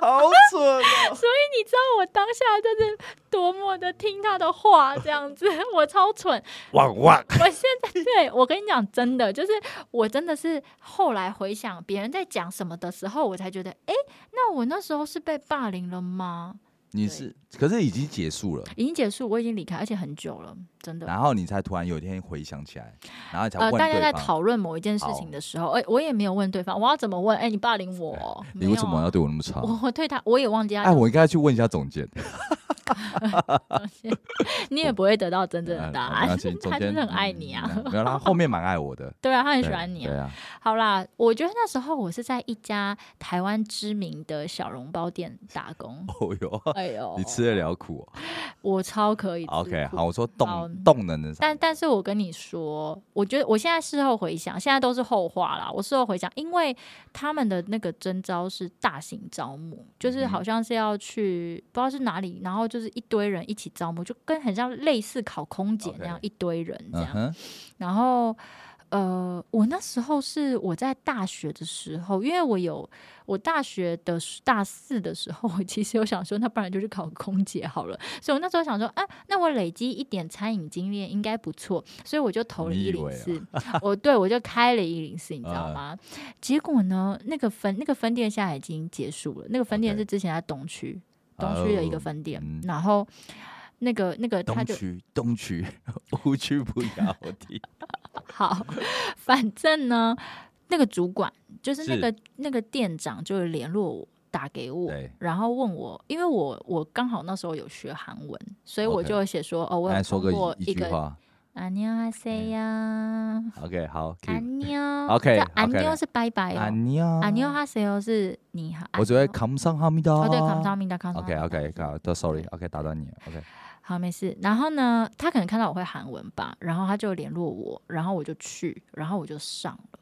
好蠢哦！所以你知道我当下就是多么的听他的话，这样子，我超蠢。汪汪！我现在对我跟你讲，真的就是我真的是后来回想别人在讲什么的时候，我才觉得，哎，那我那时候是被霸凌了吗？你是，可是已经结束了，已经结束，我已经离开，而且很久了，真的。然后你才突然有一天回想起来，然后才呃，大家在讨论某一件事情的时候，哎，我也没有问对方，我要怎么问？哎，你霸凌我，你为什么要对我那么差？我我对他，我也忘记他哎，我应该去问一下总监。你也不会得到真正的嗯答案 他真的很爱你啊。嗯没有，他后面蛮爱我的，对啊，他很喜欢你啊。对啊，好啦，我觉得那时候我是在一家台湾知名的小笼包店打工。哦哟，哎呦，你吃得了苦哦。我超可以 OK，好，我说动动能的上，但但是我跟你说，我觉得我现在事后回想，现在都是后话啦。我事后回想，因为他们的那个征招是大型招募，就是嗯好像是要去不知道是哪里，然后就是一堆人一起招募，就跟很像类似考空姐那样一堆人这样。然后呃，我那时候是我在大学的时候，因为我有我大学的大四的时候，我其实有想说，那不然就去考空姐好了。所以我那时候想说，啊，那我累积一点餐饮经验应该不错，所以我就投了一零四。我对我就开了一零四，你知道吗？结果呢，那个分那个分店现在已经结束了，那个分店是之前在东区东区的一个哦分店，嗯然后。那个那个，他就东区东区无区不要的，好，反正呢，那个主管就是那是个那个店长，就联络我。打给我，然后问我，因为我我刚好那时候有学韩文，所以我就写说，哦，我有通来说个一过一个一句话。阿妞哈谁呀？OK，好，OK，OK，OK，阿妞是拜拜。阿妞，阿妞哈谁哦？是你好。我准备《Come 다。 哦，对，감사합니 다， 감 사。 OK，OK，好，都 sorry，OK，打断你，OK。好，没事。然后呢，他可能看到我会韩文吧，然后他就联络我，然后我就去，然后我就上了，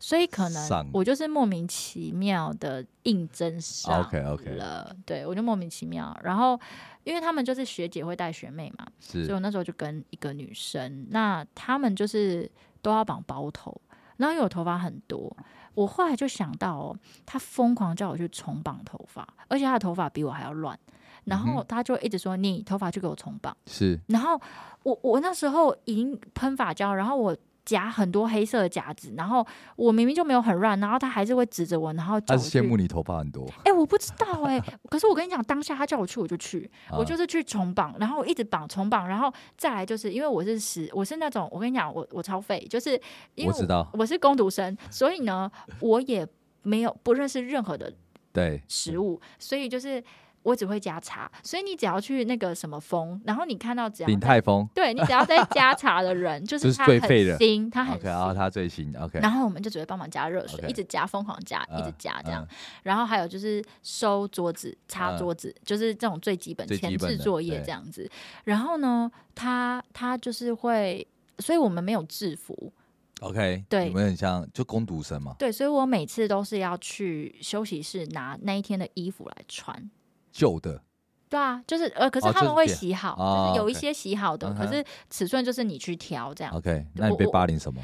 所以可能我就是莫名其妙的应征上，OK，OK 了。对我就莫名其妙，然后。因为他们就是学姐会带学妹嘛，所以我那时候就跟一个女生，那他们就是都要绑包头，然后因为我头发很多，我后来就想到哦，他疯狂叫我去重绑头发，而且他的头发比我还要乱，然嗯后他就一直说你头发去给我重绑，是然后我我那时候已经喷发胶，然后我。夹很多黑色的夹子，然后我明明就没有很乱，然后他还是会指着我，然后叫他是羡慕你头发很多，哎、我不知道哎、可是我跟你讲，当下他叫我去，我就去，我啊就是去重绑，然后我一直绑重绑，然后再来就是因为我是十，我是那种我跟你讲，我我超废，就是因为我知道，我是工读生，所以呢，我也没有不认识任何的对，食物，所以就是我只会加茶，所以你只要去那个什么风，然后你看到只要在鼎泰丰对你只要在加茶的人，就 就是是他很新，他很，OK，然后。他最新，OK，然后我们就只会帮忙加热水一直加，疯狂加，一直嗯加这样。嗯然后还有就是收桌子、擦嗯桌子，就是这种最基本前置作业对这样子。然后呢，他他就是会，所以我们没有制服，OK，对你们很像就攻读生嘛，对，所以我每次都是要去休息室拿那一天的衣服来穿。旧的对啊，就是呃，可是哦他们会洗好，哦就是有一些洗好的，可是尺寸就是你去调这样。，OK，那你被我霸凌什么？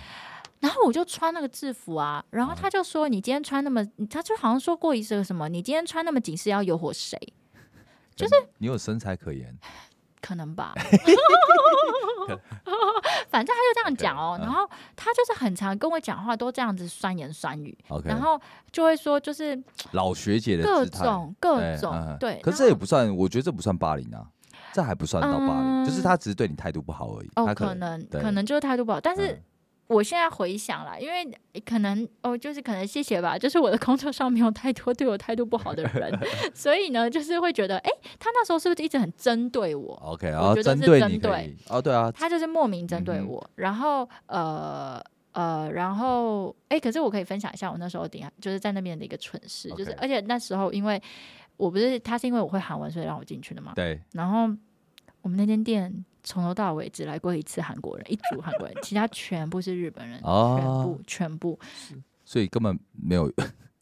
然后我就穿那个制服啊，然后他就说你今天穿那么，他就好像说过一次什么，你今天穿那么紧是要诱惑谁？就是你有身材可言，可能吧，反正他就这样讲哦然后他就是很常跟我讲话都这样子酸言酸语然后就会说就是老学姐的各种各对种嗯对，可是这也不算，我觉得这不算霸凌啊，这还不算到霸凌，就是嗯他只是对你态度不好而已。哦，可能可能就是态度不好，但是嗯我现在回想啦，因为可能哦，就是可能谢谢吧，就是我的工作上没有太多对我态度不好的人，所以呢，就是会觉得，哎、他那时候是不是一直很针对我？OK，然后针对针对哦，对啊，他就是莫名针对我，然后呃呃，然后哎、可是我可以分享一下我那时候顶就是在那边的一个蠢事，就是而且那时候因为我不是他是因为我会韩文，所以让我进去的嘛，对，然后我们那间店从头到尾只来过一次韩国人，一组韩国人，其他全部是日本人，全哦部全部。所以根本没有，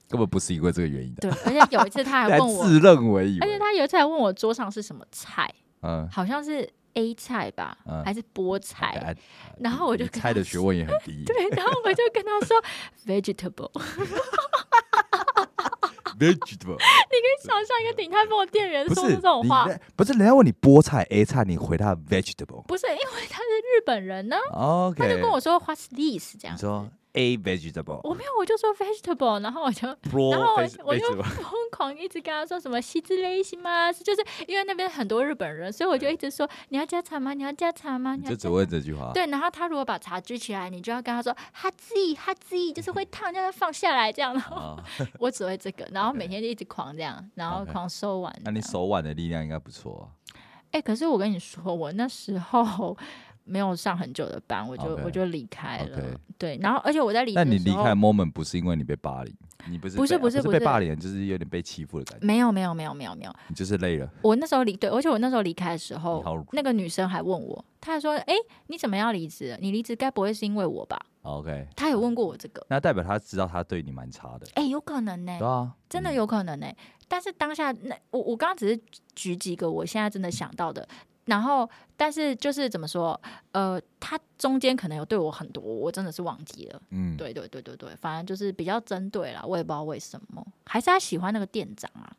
根本不是因为这个原因的，对，而且有一次他还 还问我，自认为以而且，他有一次还问我桌上是什么菜，嗯，好像是 A 菜吧，嗯。还是菠菜，哎然后我就你跟他说猜的学问也很低，对，然后我就跟他说 vegetable，vegetable 你可以想象一个鼎泰丰的店员说出这种话，不是人家问你菠菜 A 菜，你回他 vegetable。不是因为他是日本人呢，OK，他就跟我说 What's this 这样。你说 A vegetable，我没有，我就说 vegetable，然后我就然后我我就疯狂一直跟他说什么西之类型吗？就是因为那边很多日本人，所以我就一直说你要加茶吗？你要加茶吗？你就只你要加问这句话。对，然后他如果把茶举起来，你就要跟他说哈兹哈兹，就是会烫，叫他放下来这样。然后啊，我只会这个，然后每天就一直狂这样，然后狂收碗。那你手腕的力量应该不错啊。哎、可是我跟你说，我那时候没有上很久的班，我就我就离开了。对，然后而且我在离职那你离开的 moment 不是因为你被霸凌，你不是不是不不是不是。被霸凌，就是有点被欺负的感觉，没有没有没有没有没有，你就是累了。我那时候离对，而且我那时候离开的时候，那个女生还问我，她还说：“哎、你怎么要离职？你离职该不会是因为我吧？OK，？” 她有问过我这个，那代表她知道她对你蛮差的，哎、有可能呢、对啊，真的嗯。有可能呢、但是当下那我我刚刚只是举几个我现在真的想到的，然后但是就是怎么说，呃，他中间可能有对我很多，我真的是忘记了。嗯，对对对对对，反正就是比较针对啦，我也不知道为什么，还是他喜欢那个店长啊，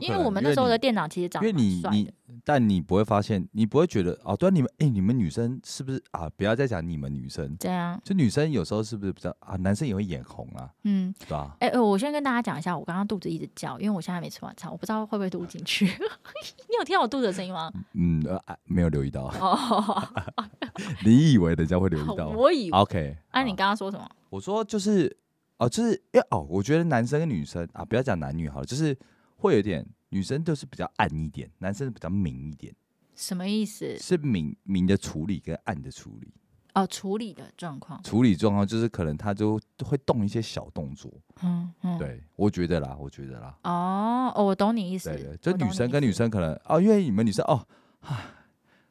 因为我们那时候的你店长其实长因为得蛮你你帅，，但你不会发现，你不会觉得哦，对啊，你们哎、你们女生是不是啊？不要再讲你们女生，对啊，就女生有时候是不是比较啊？男生也会眼红啊，嗯。对吧？哎、呃我先跟大家讲一下，我刚刚肚子一直叫，因为我现在还没吃晚餐，我不知道会不会录进去。你有听到我肚子的声音吗？嗯，没有留意到，哦，你以为人家会留意到 我以为。？OK，啊，你好刚刚说什么？我说就是哦，就是因为哦，我觉得男生跟女生啊，不要讲男女好了，就是会有点女生都是比较暗一点，男生比较明一点，什么意思？是明明的处理跟暗的处理。哦，处理的状况。处理状况就是可能他就会动一些小动作，嗯嗯。。对我觉得啦，我觉得啦，哦哦，我懂你意思。对对，就女生。跟女生可能哦，因为你们女生哦，啊，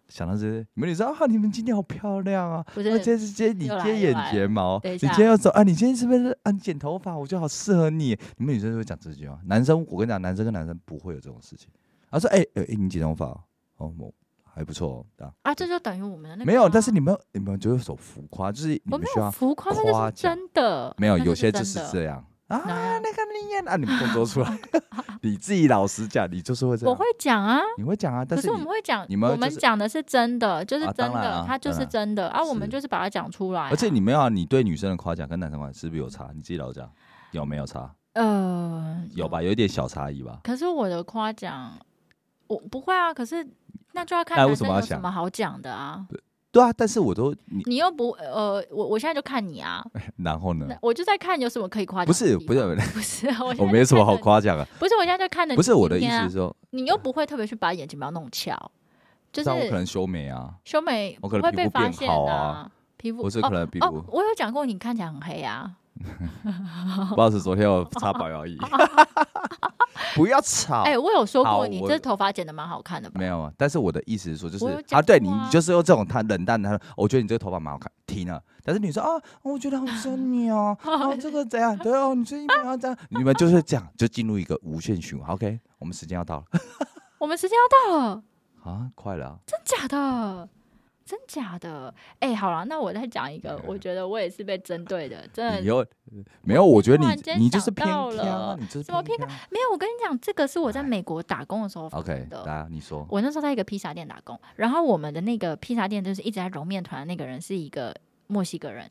想到这些，你们女说啊，你们今天好漂亮啊，不啊，今是，天你今天你接眼睫毛，你今天要走啊，你今天是不是啊？你剪头发，我觉得好适合你。你们女生就会讲这句话，男生我跟你讲，男生跟男生不会有这种事情。他说，哎哎哎，你剪头发哦，哦，我还不错哦，这样啊，这就等于我们的那个没有，啊但是你们你们就会手浮夸，就是你们需要浮夸，那是夸真的。没有，有些就是这样啊，那个你演啊，你们动作出来，你自己老实讲，你就是会这样，我会讲啊，你会讲啊，但是我们会讲，你们我们讲的是真的，就是啊真的，当然啊它就是真的啊，我们就是把它讲出来啊。而且你没有啊，你对女生的夸奖跟男生夸奖是不是有差？你自己老实讲，有没有差？呃，有吧，有一点小差异吧。可是我的夸奖，我不会啊。可是那就要看男生有什么好讲的啊。对啊，但是我都你，你又不呃，我我现在就看你啊，然后呢？我就在看有什么可以夸奖不。是不是，不是，我我没什么好夸奖啊。不是，我现在就看着你不是我的意思是说，你又不会特别去把眼睫毛弄翘，就是我可能修眉啊，修眉我可能皮肤变被发现好啊啊。皮肤或是哦可能皮肤，哦我有讲过你看起来很黑啊。不知道是昨天我擦保养液。不要吵哎、，我有说过你这头发剪的蛮好看的吧？没有啊。但是我的意思是说，就是啊，对你就是用这种他冷淡的，他说我觉得你这个头发蛮好看，停了。但是你说啊，我觉得好喜欢你哦，哦这个怎样？对哦，你最近不要这样，你们就是这样，就进入一个无限循环。OK，我们时间要到了我们时间要到了，啊，快了啊。真假的？真假的？哎、好了，那我再讲一个，我觉得我也是被针对的，真的以后没有，我觉得你你就是偏了，你就是什么偏挑。没有。我跟你讲，这个是我在美国打工的时候发 OK，生的。你说。我那时候在一个披萨店打工，然后我们的那个披萨店就是一直在揉面团的那个人是一个墨西哥人，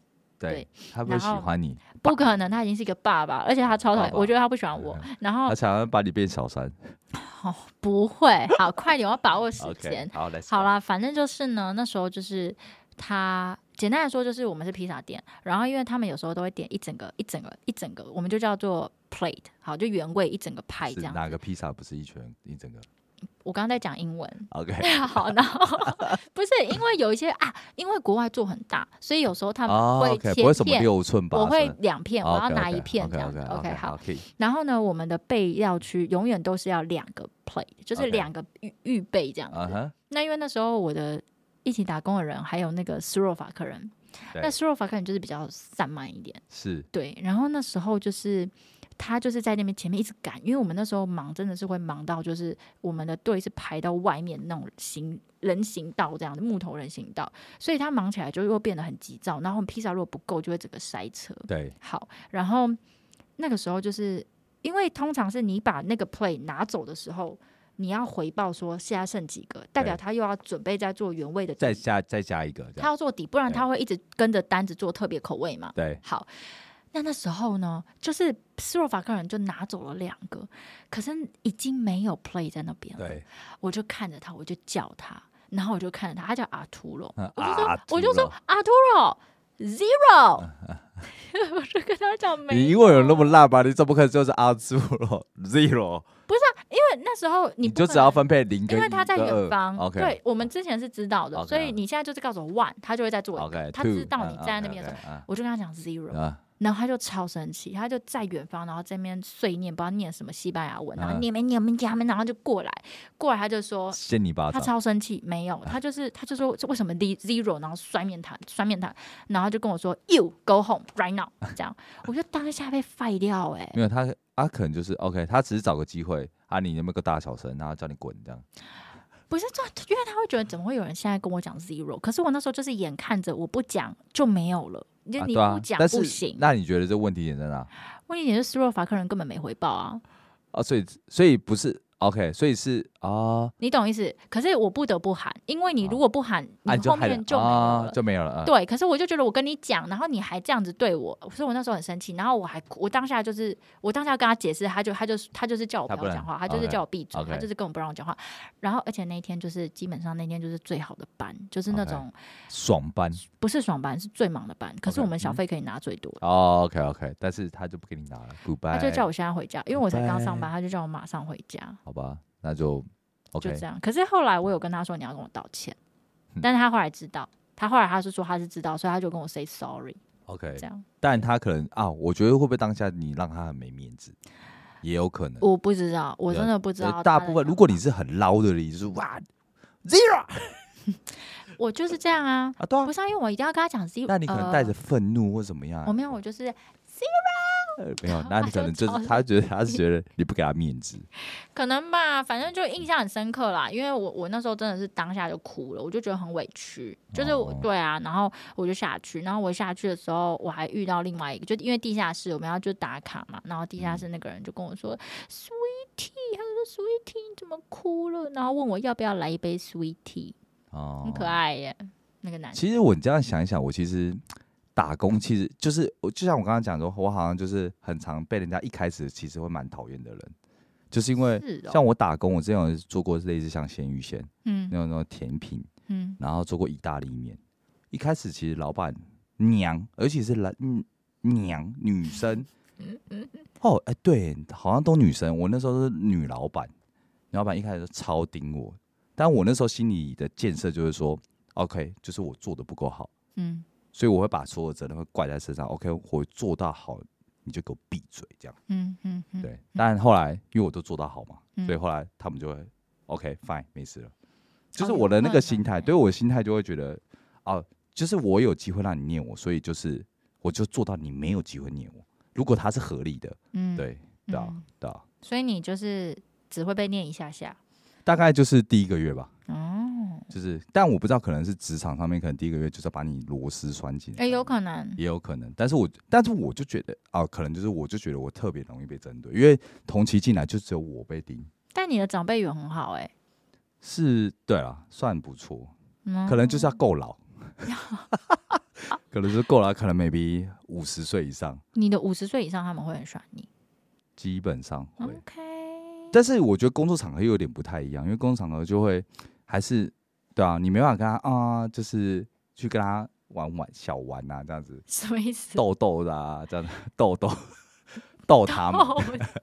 对对，他不喜欢你，不可能，他已经是一个爸爸，而且他超讨厌，我觉得他不喜欢我。然后他想要把你变小三。哦不会，好，快点，我要把握时 间。好，来。好，啦，反正就是呢，那时候就是他，简单来说就是我们是披萨店，然后因为他们有时候都会点一整个、一整个、一整个，我们就叫做 plate，好，就原味一整个派这样。哪个披萨不是一圈一整个我刚刚在讲英文。？OK，好，然后不是因为有一些啊，因为国外做很大，所以有时候他们哦会切片，六寸吧？我会两片，我要拿一片这样 OK，好。然后呢，我们的备料区永远都是要两个 plate，就是两个预预备这样那因为那时候我的一起打工的人还有那个斯洛伐克人，那斯洛伐克人就是比较散漫一点，是对。然后那时候就是他就是在那边前面一直赶，因为我们那时候忙真的是会忙到就是我们的队是排到外面那种行人行道这样的木头人行道，所以他忙起来就又变得很急躁。然后我们披萨如果不够，就会整个塞车。对，好，然后那个时候就是因为通常是你把那个 play 拿走的时候，你要回报说现在剩几个，代表他又要准备再做原味的，再加再加一个，他要做底，不然他会一直跟着单子做特别口味嘛。对，好，那那时候呢，就是斯洛伐克人就拿走了两个，可是已经没有 play 在那边了。对，我就看着他，我就叫他，然后我就看着他，他叫阿图罗，嗯我就说，我就说阿图罗 zero，我就跟他讲没你英文有那么烂吧？你怎么可能就是阿图罗 zero？不是啊因为那时候你你就只要分配零跟因为他在远方 OK，对我们之前是知道的所以你现在就是告诉我 one，他就会在做一个 OK，他知道你在那边的时候，我就跟他讲 zero，然后他就超生气，他就在远方，然后在那边碎念，不知道念什么西班牙文，然后嗯念没念没念没，然后就过来，过来他就说他掀你巴掌，超生气，没有，他就是他就说为什么 z- zero，然后摔面谈摔面谈，然后就跟我说 you go home right now，这样，我就当下被废掉哎、没有他他可能就是 OK，他只是找个机会啊，你有没有个大小声，然后叫你滚这样。不是这，因为他会觉得怎么会有人现在跟我讲 zero，可是我那时候就是眼看着我不讲就没有了，就你不讲不行。那你觉得这问题点在哪？问题点是斯洛伐克人根本没回报啊，啊，所以所以不是 OK，所以是啊，你懂意思？可是我不得不喊，因为你哦如果不喊，啊你后面就没有啊了。就没有了。啊，对，可是我就觉得我跟你讲，然后你还这样子对我，所以我那时候很生气。然后我还我当下就是我当下跟他解释，他就他就他就是叫我不要讲话，他就是叫我闭嘴他就是根本不让我讲话。然后而且那一天就是基本上那天就是最好的班，就是那种爽班不是爽班，是最忙的班。可是我们小嗯费可以拿最多的。哦，OK OK，但是他就不给你拿了，Goodbye，他就叫我现在回家，因为我才刚上班，他就叫我马上回家，好吧，那就就 OK，这样。可是后来我有跟他说你要跟我道歉，嗯。但是他后来知道，他后来他是说他是知道，所以他就跟我 say sorry，OK，这样。但他可能啊，我觉得会不会当下你让他很没面子，也有可能。我不知道，我真的不知道大部分，如果你是很捞的，你就是哇 zero 我就是这样啊，啊，对啊。不，是啊因为我一定要跟他讲 zero，那你可能带着呃愤怒或怎么样。我，没有，我就是呃 没有，那你可能就是他觉得他是觉得你不给他面子，可能吧，反正就印象很深刻啦。因为我我那时候真的是当下就哭了，我就觉得很委屈，就是我、哦对啊，然后我就下去，然后我下去的时候，我还遇到另外一个，就因为地下室我们要就打卡嘛，然后地下室那个人就跟我说、sweetie，他说 sweetie 你怎么哭了？然后问我要不要来一杯 sweetie，哦，很可。爱耶，那个男生。其实我这样想一想，我其实打工其实就是我，就像我刚刚讲说，我好像就是很常被人家一开始其实会蛮讨厌的人，就是因为像我打工，我之前有做过类似像鲜芋仙嗯那种那种甜品，嗯然后做过意大利面。一开始其实老板娘，而且是男嗯娘女生，哦哎、对，好像都女生。我那时候是女老板，女老板一开始就超盯我，但我那时候心里的建设就是说，OK，就是我做的不够好，嗯所以我会把所有责任会怪在身上。OK，我做到好，你就给我闭嘴这样。嗯嗯嗯，对，但后来因为我都做到好嘛，嗯所以后来他们就会 OK fine 没事了。就是哦我的那个心态，对我的心态就会觉得，哦，就是我有机会让你念我，所以就是我就做到你没有机会念我。如果他是合理的，嗯，对对啊嗯对啊，所以你就是只会被念一下下。大概就是第一个月吧，哦，就是，但我不知道可能是职场上面可能第一个月就是要把你螺丝拴紧，哎、有可能，也有可能，但是我但是我就觉得啊，可能就是我就觉得我特别容易被针对，因为同期进来就只有我被盯，但你的长辈缘很好、哎、是对了，算不错，嗯。可能就是要够老，可能是够老，可能 maybe 五十岁以上，你的五十岁以上他们会很喜欢你。基本上会。OK，但是我觉得工作场合又有点不太一样，因为工作场合就会还是对啊，你没办法跟他啊，就是去跟他玩玩小玩啊，这样子什么意思？逗逗的啊，这样子逗逗逗他们，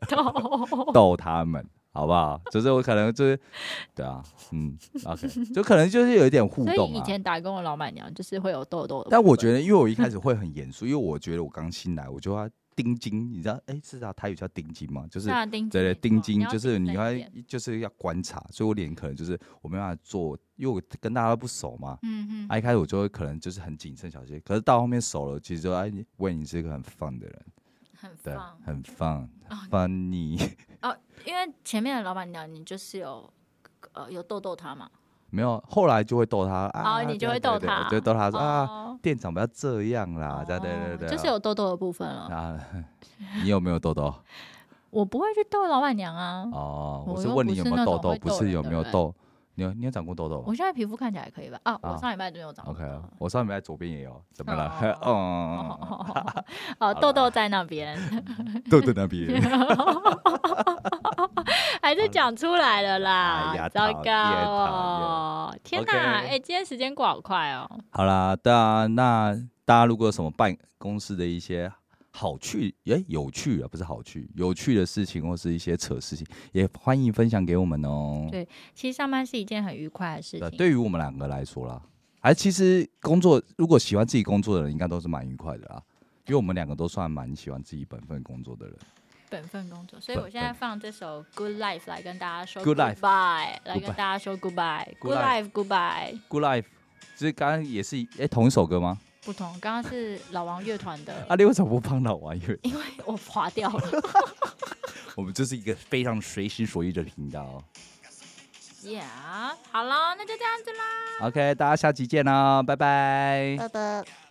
豆逗他们，好不好？就是我可能就是对啊，嗯，OK，就可能就是有一点互所以动啊。以前打工的老板娘就是会有痘痘的部分，但我觉得，因为我一开始会很严肃，因为我觉得我刚新来，我就要盯紧，你知道，哎、是啊，台语叫盯紧吗？就是对对，没错盯紧要就是你要就是要观察，所以我脸。可能就是我没办法做，因为我跟大家都不熟嘛。嗯嗯，啊，一开始我就会可能就是很谨慎小心，可是到后面熟了，其实就哎，你喂，你是一个很放的人，很对放，很放哦，funny，因为前面的老板娘你就是有呃有逗逗他嘛，没有，后来就会逗他啊，哦你就对会逗他就逗他说啊，哦店长不要这样啦，对对对对，哦就是有痘痘的部分了。啊，你有没有痘痘？我不会去逗老板娘啊。哦，我我是问你有没有痘痘，不是有没有痘。你有你有长过痘痘吗我现在皮肤看起来还可以吧？啊，我啊上礼拜都有长过。？OK 啊，我上礼拜左边也有，怎么了？哦 哦，哦，痘痘在那边，痘痘那边。还是讲出来了啦糟糕哦！天哪，哎，今天时间过好快哦。好啦，对啊，那大家如果有什么办公室的一些好趣，诶，有趣啊，不是好趣，有趣的事情或是一些扯事情，也欢迎分享给我们哦。对其实上班是一件很愉快的事对，情。对于我们两个来说啦，哎其实工作，如果喜欢自己工作的人，应该都是蛮愉快的啦。因为我们两个都算蛮喜欢自己本分工作的人。本分工作，所以我现在放这首《Good Life》来跟大家说 Good Life goodbye，来跟大家说 goodbye。Good Good Life，goodbye。Good Life，就是刚刚也是哎，同一首歌吗？不同，刚刚是老王乐团的，啊，你为什么不帮老王乐？因为我划掉了。我们就是一个非常随心所欲的频道哦。Yeah，好了，那就这样子啦，OK，大家下期见啦，拜拜。拜拜。